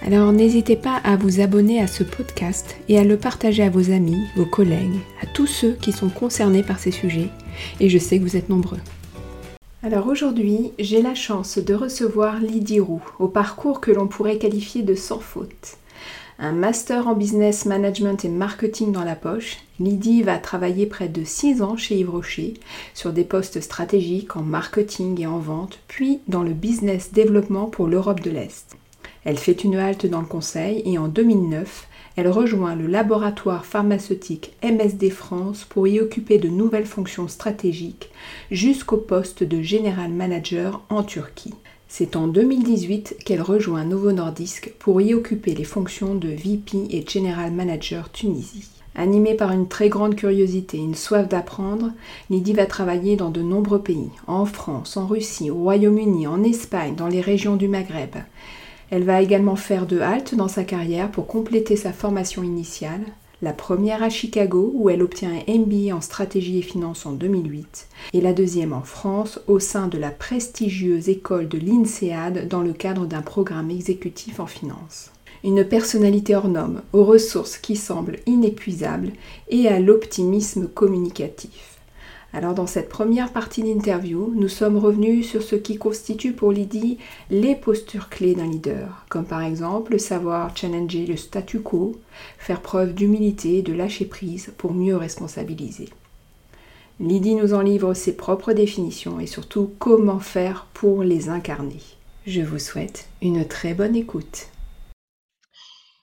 Alors n'hésitez pas à vous abonner à ce podcast et à le partager à vos amis, vos collègues, à tous ceux qui sont concernés par ces sujets, et je sais que vous êtes nombreux. Alors aujourd'hui, j'ai la chance de recevoir Lydie Roux, au parcours que l'on pourrait qualifier de sans faute. Un master en business management et marketing dans la poche, Lydie va travailler près de 6 ans chez Yves Rocher sur des postes stratégiques en marketing et en vente, puis dans le business développement pour l'Europe de l'Est. Elle fait une halte dans le conseil et en 2009, elle rejoint le laboratoire pharmaceutique MSD France pour y occuper de nouvelles fonctions stratégiques jusqu'au poste de General Manager en Turquie. C'est en 2018 qu'elle rejoint Novo Nordisk pour y occuper les fonctions de VP et General Manager Tunisie. Animée par une très grande curiosité et une soif d'apprendre, Lydie va travailler dans de nombreux pays, en France, en Russie, au Royaume-Uni, en Espagne, dans les régions du Maghreb. Elle va également faire deux haltes dans sa carrière pour compléter sa formation initiale, la première à Chicago où elle obtient un MBA en stratégie et finance en 2008 et la deuxième en France au sein de la prestigieuse école de l'INSEAD dans le cadre d'un programme exécutif en finance. Une personnalité hors norme, aux ressources qui semblent inépuisables et à l'optimisme communicatif. Alors dans cette première partie d'interview, nous sommes revenus sur ce qui constitue pour Lydie les postures clés d'un leader, comme par exemple savoir challenger le statu quo, faire preuve d'humilité et de lâcher prise pour mieux responsabiliser. Lydie nous en livre ses propres définitions et surtout comment faire pour les incarner. Je vous souhaite une très bonne écoute.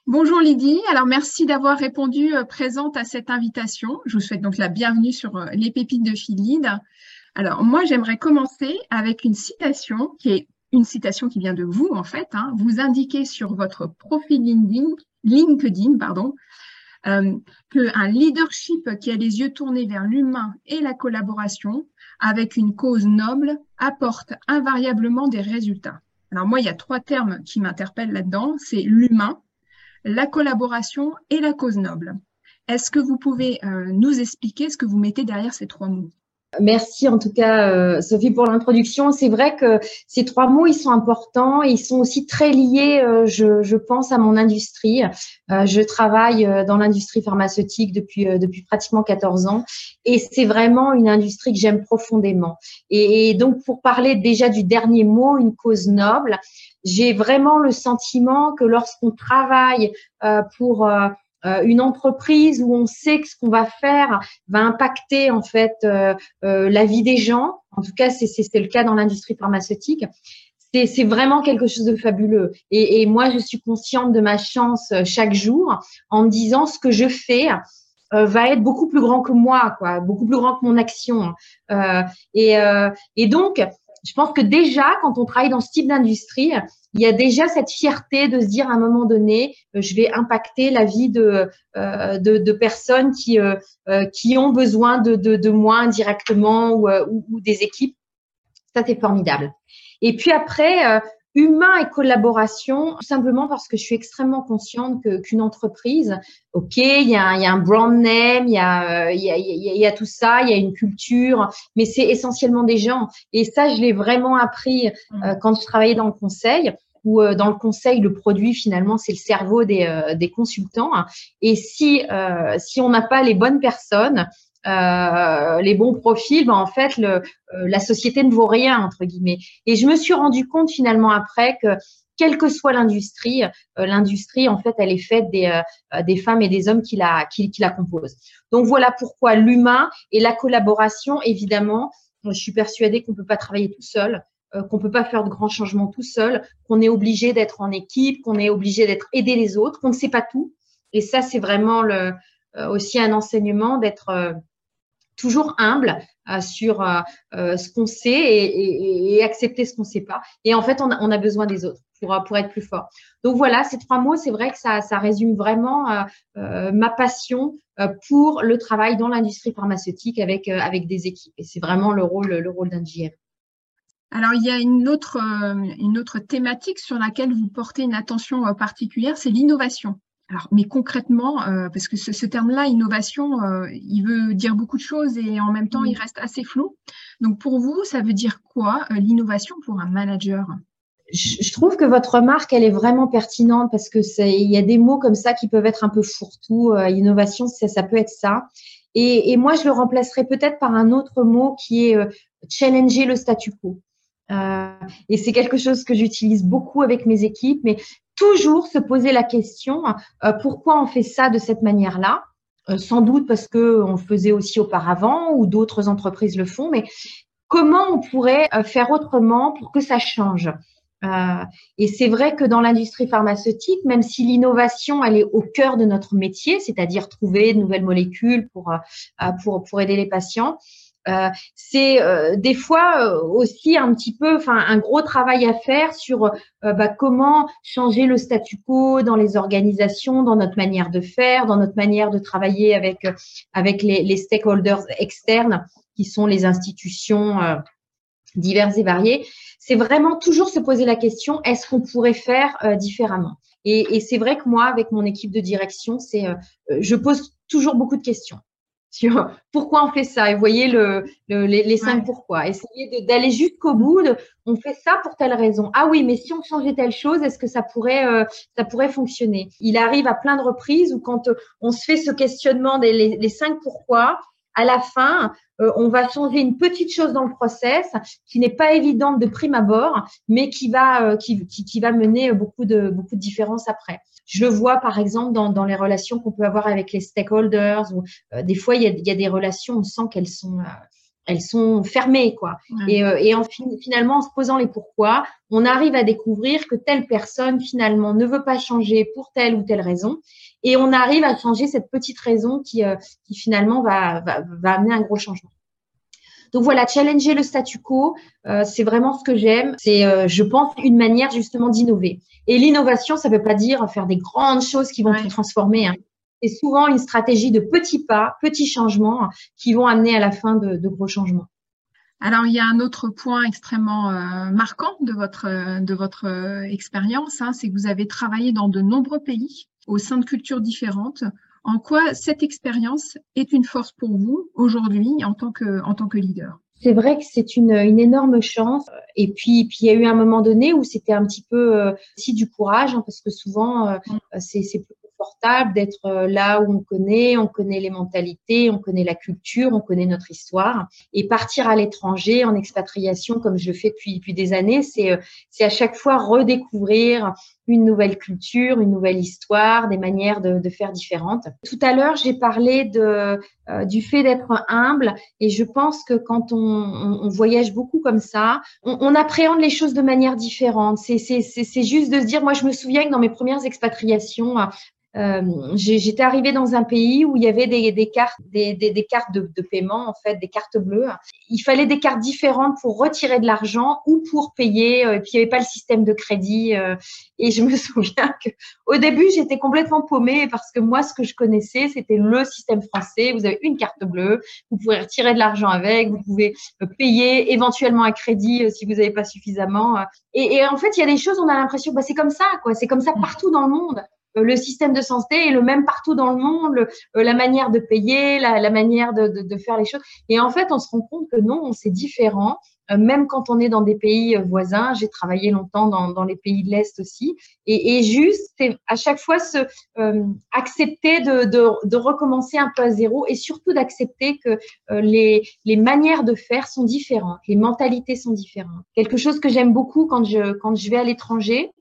Bonjour Lydie, alors merci d'avoir répondu euh, présente à cette invitation. Je vous souhaite donc la bienvenue sur euh, les pépites de Philide. Alors moi j'aimerais commencer avec une citation qui est une citation qui vient de vous en fait. Hein. Vous indiquez sur votre profil LinkedIn, LinkedIn pardon, euh, qu'un leadership qui a les yeux tournés vers l'humain et la collaboration avec une cause noble apporte invariablement des résultats. Alors moi il y a trois termes qui m'interpellent là-dedans, c'est l'humain, la collaboration et la cause noble. Est-ce que vous pouvez euh, nous expliquer ce que vous mettez derrière ces trois mots? Merci en tout cas, euh, Sophie, pour l'introduction. C'est vrai que ces trois mots, ils sont importants et ils sont aussi très liés, euh, je, pense, à mon industrie. je travaille dans l'industrie pharmaceutique depuis, depuis pratiquement 14 ans et c'est vraiment une industrie que j'aime profondément. et, donc, pour parler déjà du dernier mot, une cause noble, j'ai vraiment le sentiment que lorsqu'on travaille euh, pour euh, euh, une entreprise où on sait que ce qu'on va faire va impacter en fait la vie des gens, en tout cas c'est le cas dans l'industrie pharmaceutique, c'est vraiment quelque chose de fabuleux. Et, et, moi, je suis consciente de ma chance chaque jour en me disant ce que je fais va être beaucoup plus grand que moi, quoi, beaucoup plus grand que mon action. Euh, et, et donc, je pense que déjà, quand on travaille dans ce type d'industrie, il y a déjà cette fierté de se dire à un moment donné, euh, je vais impacter la vie de, euh, de, personnes qui, euh, qui ont besoin de, de, moi indirectement ou, ou, des équipes. Ça, c'est formidable. Et puis après, humain et collaboration, simplement parce que je suis extrêmement consciente que qu'une entreprise, ok, il y, a, il y a un brand name, il y a, il y, a, il y a tout ça, il y a une culture, mais c'est essentiellement des gens. Et ça, je l'ai vraiment appris euh, quand je travaillais dans le conseil où euh, dans le conseil, le produit finalement c'est le cerveau des, euh, des consultants. Et si si on n'a pas les bonnes personnes, euh, les bons profils, ben en fait, le, euh, la société ne vaut rien entre guillemets. Et je me suis rendu compte finalement après que quelle que soit l'industrie. l'industrie, en fait, elle est faite des, des femmes et des hommes qui la, qui, qui la composent. Donc voilà pourquoi l'humain et la collaboration, évidemment, je suis persuadée qu'on ne peut pas travailler tout seul. Euh, qu'on peut pas faire de grands changements tout seul, qu'on est obligé d'être en équipe, qu'on est obligé d'être aidé les autres, qu'on ne sait pas tout. Et ça, c'est vraiment le, euh, aussi un enseignement d'être euh, toujours humble sur ce qu'on sait et, accepter ce qu'on ne sait pas. Et en fait, on a, besoin des autres pour, pour être plus fort. Donc voilà, ces trois mots, c'est vrai que ça, ça résume vraiment ma passion pour le travail dans l'industrie pharmaceutique avec, avec des équipes. Et c'est vraiment le rôle, le rôle d'un GM. Alors, il y a une autre, euh, une autre thématique sur laquelle vous portez une attention euh, particulière, c'est l'innovation. Alors, mais concrètement, euh, parce que ce, terme-là, innovation, il veut dire beaucoup de choses et en même temps, il reste assez flou. Donc, pour vous, ça veut dire quoi l'innovation pour un manager? Je trouve que votre remarque, elle est vraiment pertinente parce que il y a des mots comme ça qui peuvent être un peu fourre-tout. innovation, ça, ça, peut être ça. Et, et moi, je le remplacerai peut-être par un autre mot qui est challenger le statu quo. Euh, et c'est quelque chose que j'utilise beaucoup avec mes équipes, mais toujours se poser la question euh, pourquoi on fait ça de cette manière-là? Euh, Sans doute parce que on faisait aussi auparavant ou d'autres entreprises le font, mais comment on pourrait faire autrement pour que ça change? Et c'est vrai que dans l'industrie pharmaceutique, même si l'innovation elle est au cœur de notre métier, c'est-à-dire trouver de nouvelles molécules pour pour pour aider les patients, euh, c'est euh, des fois euh, aussi un petit peu, enfin un gros travail à faire sur bah, comment changer le statu quo dans les organisations, dans notre manière de faire, dans notre manière de travailler avec avec les, les stakeholders externes qui sont les institutions diverses et variées. C'est vraiment toujours se poser la question est-ce qu'on pourrait faire différemment? Et, et c'est vrai que moi, avec mon équipe de direction, c'est je pose toujours beaucoup de questions sur pourquoi on fait ça. Et vous voyez le, les, cinq pourquoi. Essayer d'aller jusqu'au bout. De, on fait ça pour telle raison. Ah oui, mais si on changeait telle chose, est-ce que ça pourrait, euh, ça pourrait fonctionner? Il arrive à plein de reprises où quand on se fait ce questionnement des les, cinq pourquoi, à la fin, euh, on va changer une petite chose dans le process qui n'est pas évidente de prime abord, mais qui va, qui, qui, va mener beaucoup de, beaucoup de différences après. Je le vois par exemple dans, dans les relations qu'on peut avoir avec les stakeholders. Ou, euh, des fois, il y, a, y, a, des relations, on sent qu'elles sont, euh, elles sont fermées, quoi. Et, euh, et en, finalement, en se posant les pourquoi, on arrive à découvrir que telle personne finalement ne veut pas changer pour telle ou telle raison, et on arrive à changer cette petite raison qui, qui finalement va, va, va amener un gros changement. Donc voilà, challenger le statu quo, euh, c'est vraiment ce que j'aime. C'est, euh, je pense, une manière justement d'innover. Et l'innovation, ça ne veut pas dire faire des grandes choses qui vont tout transformer. Hein. C'est souvent une stratégie de petits pas, petits changements qui vont amener à la fin de, gros changements. Alors, il y a un autre point extrêmement euh, marquant de votre, de votre expérience, hein, c'est que vous avez travaillé dans de nombreux pays au sein de cultures différentes. En quoi cette expérience est une force pour vous aujourd'hui en tant que, en tant que leader? C'est vrai que c'est une, une, énorme chance. Et puis, puis il y a eu un moment donné où c'était un petit peu euh, aussi du courage, hein, parce que souvent, euh, mm. c'est plus d'être euh, là où on connaît, on connaît les mentalités, on connaît la culture, on connaît notre histoire. Et partir à l'étranger en expatriation, comme je le fais depuis, des années, c'est c'est à chaque fois redécouvrir une nouvelle culture, une nouvelle histoire, des manières de, faire différentes. Tout à l'heure, j'ai parlé euh, du fait d'être humble et je pense que quand on, on, voyage beaucoup comme ça, on, on, appréhende les choses de manière différente. C'est juste de se dire, moi je me souviens que dans mes premières expatriations, euh, j'étais arrivée dans un pays où il y avait des, des cartes, des, des, des cartes de, de, paiement en fait, des cartes bleues. Il fallait des cartes différentes pour retirer de l'argent ou pour payer. Euh, et puis il n'y avait pas le système de crédit. Euh, et je me souviens que au début j'étais complètement paumée parce que moi ce que je connaissais c'était le système français. Vous avez une carte bleue, vous pouvez retirer de l'argent avec, vous pouvez payer éventuellement un crédit si vous n'avez pas suffisamment. Et, et, en fait il y a des choses on a l'impression bah c'est comme ça quoi, c'est comme ça mmh. partout dans le monde. Euh, le système de santé est le même partout dans le monde, euh, la manière de payer, la, manière de, faire les choses. Et en fait, on se rend compte que non, c'est différent. Euh, même quand on est dans des pays voisins, j'ai travaillé longtemps dans, les pays de l'Est aussi, et, juste, c'est à chaque fois se accepter de, recommencer un peu à zéro, et surtout d'accepter que les, les manières de faire sont différentes, les mentalités sont différentes. Quelque chose que j'aime beaucoup quand je quand je vais à l'étranger,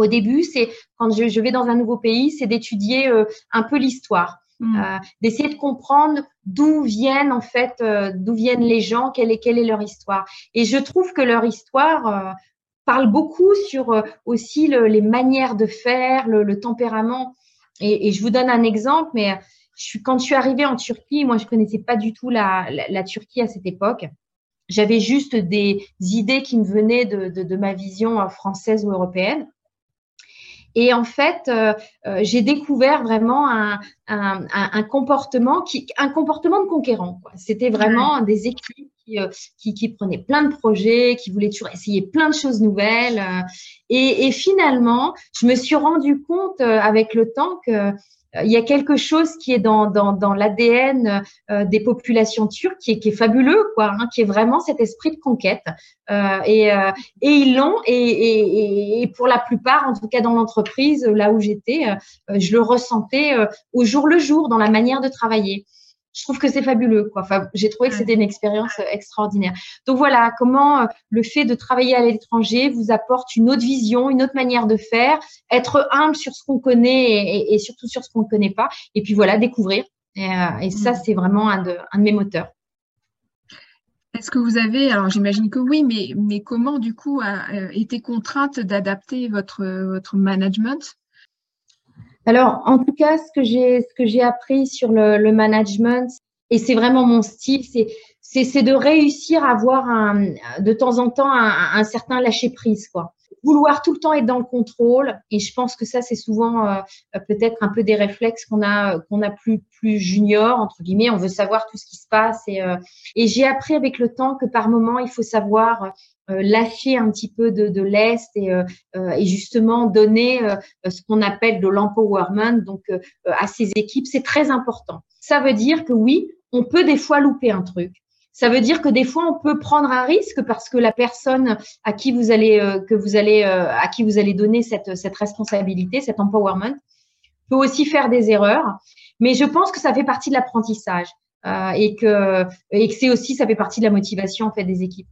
Au début, c'est quand je, vais dans un nouveau pays, c'est d'étudier euh, un peu l'histoire, hmm. euh, d'essayer de comprendre d'où viennent en fait, euh, d'où viennent les gens, quelle est quelle est leur histoire. Et je trouve que leur histoire parle beaucoup sur aussi les manières de faire, le, tempérament. Et, je vous donne un exemple, mais je suis, quand je suis arrivée en Turquie, moi je connaissais pas du tout la, la Turquie à cette époque. J'avais juste des idées qui me venaient de, de, de ma vision française ou européenne. Et en fait, euh, euh, j'ai découvert vraiment un, un, un, comportement qui, un comportement de conquérant. C'était vraiment des équipes qui, euh, qui, qui, prenaient plein de projets, qui voulaient toujours essayer plein de choses nouvelles. Et, et finalement, je me suis rendu compte avec le temps que euh, il y a quelque chose qui est dans, dans, dans l'ADN euh, des populations turques qui est, qui est fabuleux, quoi, hein, qui est vraiment cet esprit de conquête. Euh, et, euh, et ils l'ont, et, et, et, pour la plupart, en tout cas dans l'entreprise, là où j'étais, je le ressentais au jour le jour dans la manière de travailler je trouve que c'est fabuleux. Quoi. Enfin, j'ai trouvé que c'était une expérience euh, extraordinaire. Donc voilà, comment euh, le fait de travailler à l'étranger vous apporte une autre vision, une autre manière de faire, être humble sur ce qu'on connaît et, surtout sur ce qu'on ne connaît pas. Et puis voilà, découvrir. Et, euh, ça, mm. c'est vraiment un de, un de mes moteurs. Est-ce que vous avez, alors j'imagine que oui, mais, mais comment du coup a été contrainte d'adapter votre, votre management? Alors, en tout cas, ce que j'ai, ce que j'ai appris sur le, le management, et c'est vraiment mon style, c'est, c'est, c'est de réussir à avoir un, de temps en temps un, un, certain lâcher prise, quoi. Vouloir tout le temps être dans le contrôle, et je pense que ça, c'est souvent euh, peut-être un peu des réflexes qu'on a, qu'on a plus, plus junior entre guillemets. On veut savoir tout ce qui se passe, et, euh, et j'ai appris avec le temps que par moment, il faut savoir lâcher un petit peu de, de l'est et, euh, euh, et, justement donner ce qu'on appelle de l'empowerment donc à ces équipes, c'est très important. Ça veut dire que oui, on peut des fois louper un truc. Ça veut dire que des fois on peut prendre un risque parce que la personne à qui vous allez que vous allez à qui vous allez donner cette cette responsabilité, cet empowerment peut aussi faire des erreurs. Mais je pense que ça fait partie de l'apprentissage euh, et que et que c'est aussi ça fait partie de la motivation en fait des équipes.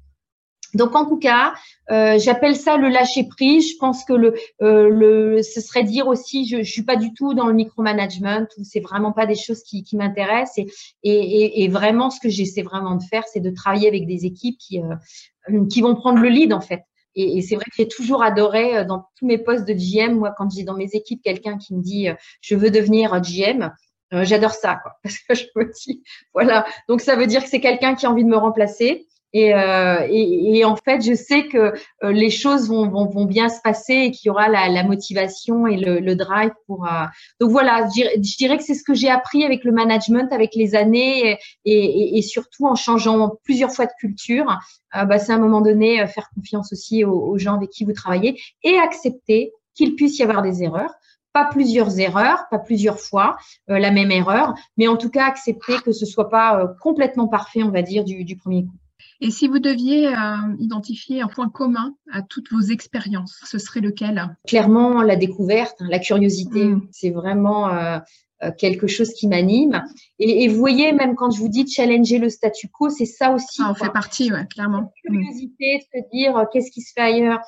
Donc en tout cas, euh, j'appelle ça le lâcher prise. Je pense que le, euh, le, ce serait dire aussi, je, je suis pas du tout dans le micromanagement c'est vraiment pas des choses qui, qui m'intéressent. Et, et, et, vraiment, ce que j'essaie vraiment de faire, c'est de travailler avec des équipes qui, euh, qui vont prendre le lead en fait. Et, c'est vrai que j'ai toujours adoré euh, dans tous mes postes de GM, moi quand j'ai dans mes équipes quelqu'un qui me dit je veux devenir GM, j'adore ça quoi, parce que je me dis voilà. Donc ça veut dire que c'est quelqu'un qui a envie de me remplacer et, euh, et, et, en fait, je sais que euh, les choses vont, vont, vont, bien se passer et qu'il y aura la, la motivation et le, le drive pour. Euh... Donc voilà, je dirais, je dirais que c'est ce que j'ai appris avec le management, avec les années et, et surtout en changeant plusieurs fois de culture. Euh, bah, c'est à un moment donné euh, faire confiance aussi aux, aux, gens avec qui vous travaillez et accepter qu'il puisse y avoir des erreurs. Pas plusieurs erreurs, pas plusieurs fois euh, la même erreur, mais en tout cas accepter que ce soit pas complètement parfait, on va dire, du, du premier coup. Et si vous deviez euh, identifier un point commun à toutes vos expériences, ce serait lequel? Clairement, la découverte, hein, la curiosité, mm. c'est vraiment euh, euh, quelque chose qui m'anime. Et, et, vous voyez, même quand je vous dis challenger le statu quo, c'est ça aussi. Ah, on fait partie, ouais, clairement. La curiosité de se dire qu'est-ce qui se fait ailleurs?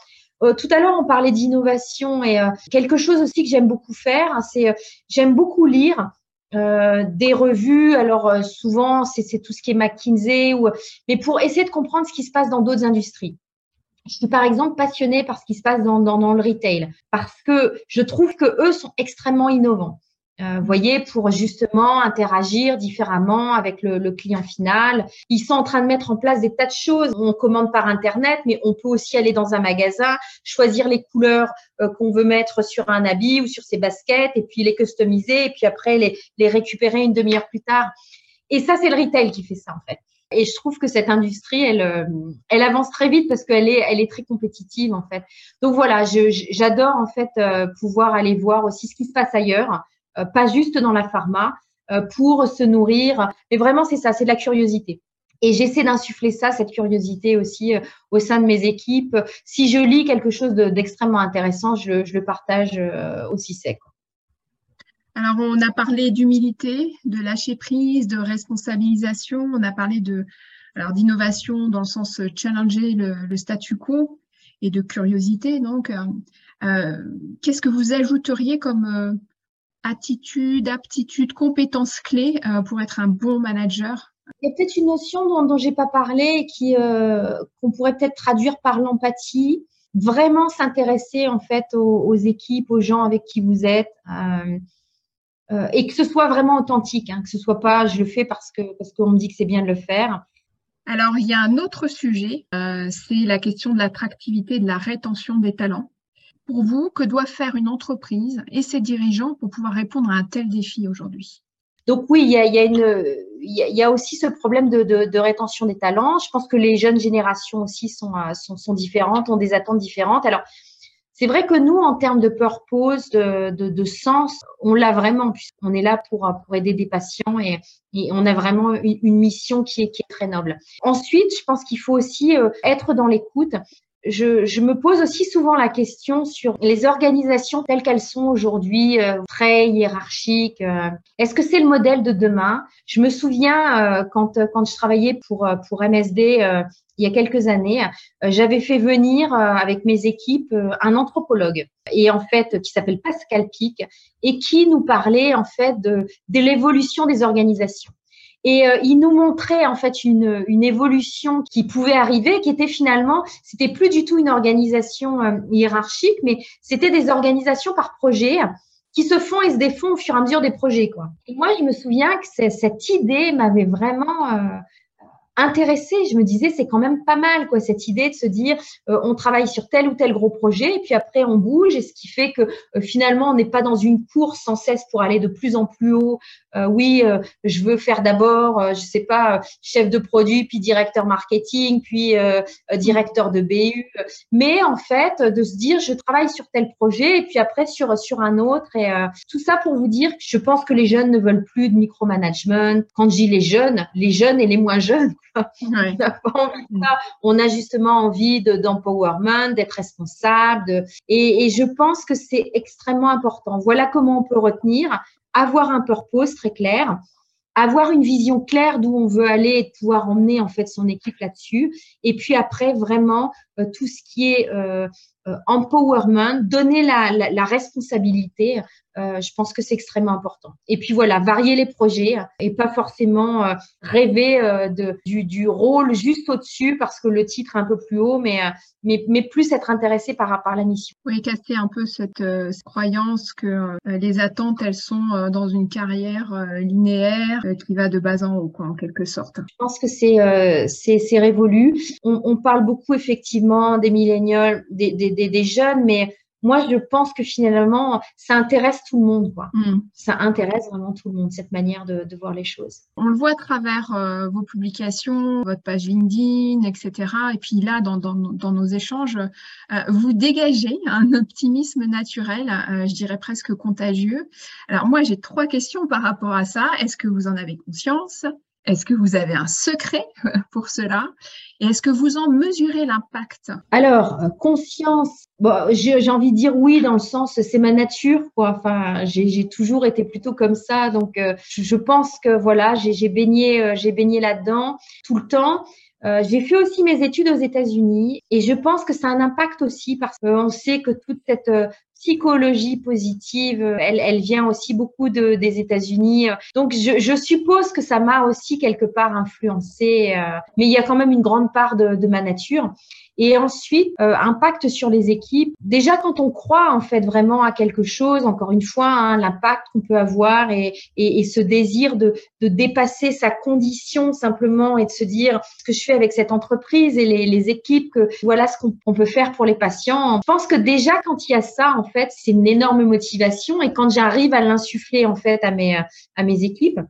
Euh, tout à l'heure, on parlait d'innovation et quelque chose aussi que j'aime beaucoup faire, hein, c'est j'aime beaucoup lire. Euh, des revues. Alors euh, souvent, c'est tout ce qui est McKinsey, ou, mais pour essayer de comprendre ce qui se passe dans d'autres industries. Je suis par exemple passionnée par ce qui se passe dans, dans, dans le retail parce que je trouve que eux sont extrêmement innovants. Euh, vous voyez, pour justement interagir différemment avec le, client final. Ils sont en train de mettre en place des tas de choses. On commande par Internet, mais on peut aussi aller dans un magasin, choisir les couleurs euh, qu'on veut mettre sur un habit ou sur ses baskets, et puis les customiser, et puis après les, récupérer une demi-heure plus tard. Et ça, c'est le retail qui fait ça, en fait. Et je trouve que cette industrie, elle, euh, avance très vite parce qu'elle est, est très compétitive en fait. Donc voilà, j'adore en fait pouvoir aller voir aussi ce qui se passe ailleurs, pas juste dans la pharma, euh, pour se nourrir. Mais vraiment, c'est ça, c'est de la curiosité. Et j'essaie d'insuffler ça, cette curiosité aussi euh, au sein de mes équipes. Si je lis quelque chose d'extrêmement intéressant, je, le partage aussi sec. Alors, on a parlé d'humilité, de lâcher prise, de responsabilisation. On a parlé de, d'innovation dans le sens challenger le, le statu quo. et de curiosité. Donc, qu'est-ce que vous ajouteriez comme attitude, aptitude, compétences clés pour être un bon manager il y a peut-être une notion dont, dont j'ai pas parlé qui qu'on pourrait peut-être traduire par l'empathie vraiment s'intéresser en fait aux, équipes, aux gens avec qui vous êtes, euh, euh, et que ce soit vraiment authentique, hein, que ce soit pas je le fais parce que parce qu'on me dit que c'est bien de le faire. Alors il y a un autre sujet, euh, c'est la question de l'attractivité et de la rétention des talents. Pour vous, que doit faire une entreprise et ses dirigeants pour pouvoir répondre à un tel défi aujourd'hui? Donc oui, il y a, une, il aussi ce problème de, rétention des talents. Je pense que les jeunes générations aussi sont, euh, sont, différentes, ont des attentes différentes. Alors, c'est vrai que nous, en termes de purpose, de, de, sens, on l'a vraiment, puisqu'on est là pour, pour aider des patients et, on a vraiment une, mission qui est, qui est très noble. Ensuite, je pense qu'il faut aussi euh, être dans l'écoute je, je, me pose aussi souvent la question sur les organisations telles qu'elles sont aujourd'hui, euh, très hiérarchiques. Euh, Est-ce que c'est le modèle de demain? Je me souviens euh, quand, quand je travaillais pour, euh, pour MSD il y a quelques années, j'avais fait venir avec mes équipes un anthropologue et en fait qui s'appelle Pascal Pic et qui nous parlait en fait de, de l'évolution des organisations. Et euh, il nous montrait en fait une, une, évolution qui pouvait arriver, qui était finalement, c'était plus du tout une organisation euh, hiérarchique, mais c'était des organisations par projet qui se font et se défont au fur et à mesure des projets. Quoi. Et moi, je me souviens que cette idée m'avait vraiment euh, intéressée. Je me disais, c'est quand même pas mal, quoi, cette idée de se dire, euh, on travaille sur tel ou tel gros projet, et puis après on bouge, et ce qui fait que euh, finalement on n'est pas dans une course sans cesse pour aller de plus en plus haut. Euh, oui, je veux faire d'abord, je sais pas, chef de produit, puis directeur marketing, puis directeur de BU, mais en fait de se dire, je travaille sur tel projet, et puis après sur sur un autre, et tout ça pour vous dire, je pense que les jeunes ne veulent plus de micromanagement. Quand je dis les jeunes, les jeunes et les moins jeunes on a justement envie d'empowerment, d'être responsable. et, je pense que c'est extrêmement important. Voilà comment on peut retenir, avoir un purpose très clair, avoir une vision claire d'où on veut aller et pouvoir emmener en fait son équipe là-dessus. Et puis après, vraiment, euh, tout ce qui est euh, empowerment, donner la, la, la responsabilité, euh, je pense que c'est extrêmement important. Et puis voilà, varier les projets et pas forcément euh, rêver euh, de, du, du, rôle juste au-dessus parce que le titre est un peu plus haut, mais, mais, mais plus être intéressé par, par la mission. Oui, casser un peu cette, cette croyance que les attentes, elles sont dans une carrière linéaire qui va de bas en haut, quoi, en quelque sorte. Je pense que c'est c'est révolu. On, on, parle beaucoup effectivement des millénials, des, des, des, des jeunes, mais moi, je pense que finalement, ça intéresse tout le monde. Quoi. Mm. Ça intéresse vraiment tout le monde, cette manière de, de voir les choses. On le voit à travers euh, vos publications, votre page LinkedIn, etc. Et puis là, dans, dans, dans nos échanges, euh, vous dégagez un optimisme naturel, euh, je dirais presque contagieux. Alors moi, j'ai trois questions par rapport à ça. Est-ce que vous en avez conscience? Est-ce que vous avez un secret pour cela? Et est-ce que vous en mesurez l'impact? Alors, euh, conscience, j'ai envie de dire oui dans le sens, c'est ma nature. Enfin, j'ai toujours été plutôt comme ça, donc euh, je pense que voilà, j'ai baigné, euh, j'ai baigné là-dedans tout le temps. J'ai fait aussi mes études aux États-Unis et je pense que ça a un impact aussi parce qu'on sait que toute cette psychologie positive, elle, elle vient aussi beaucoup de, des États-Unis. Donc, je, je, suppose que ça m'a aussi quelque part influencé, euh, mais il y a quand même une grande part de, de ma nature. Et ensuite, euh, impact sur les équipes. Déjà, quand on croit en fait vraiment à quelque chose, encore une fois, hein, l'impact qu'on peut avoir et, et, et ce désir de, de, dépasser sa condition simplement et de se dire ce que je fais avec cette entreprise et les, les équipes, que voilà ce qu'on peut faire pour les patients. Je pense que déjà quand il y a ça, en fait, c'est une énorme motivation. Et quand j'arrive à l'insuffler en fait à mes à mes équipes,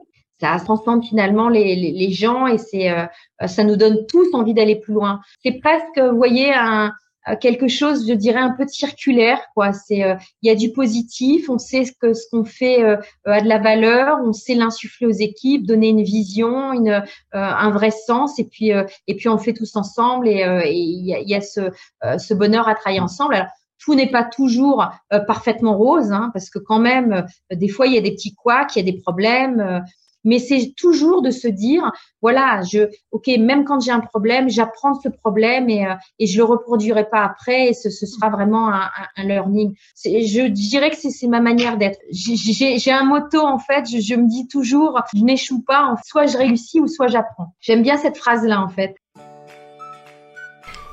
ça transcende finalement les, les, les gens et c'est euh, ça nous donne tous envie d'aller plus loin. C'est presque, vous voyez, un, quelque chose, je dirais, un peu circulaire. Quoi. C'est, euh, il y a du positif, on sait ce que ce qu'on fait euh, a de la valeur, on sait l'insuffler aux équipes, donner une vision, une, un vrai sens, et puis et puis on fait tous ensemble et il y a, y a ce, ce bonheur à travailler ensemble. Alors, tout n'est pas toujours parfaitement rose, hein, parce que quand même, des fois, il y a des petits couacs, il y a des problèmes. Mais c'est toujours de se dire, voilà, je, ok, même quand j'ai un problème, j'apprends ce problème et, euh, et je le reproduirai pas après et ce, ce sera vraiment un, un, learning. Je dirais que c'est ma manière d'être. J'ai un motto en fait, je, je me dis toujours, je n'échoue pas, soit je réussis ou soit j'apprends. J'aime bien cette phrase-là en fait.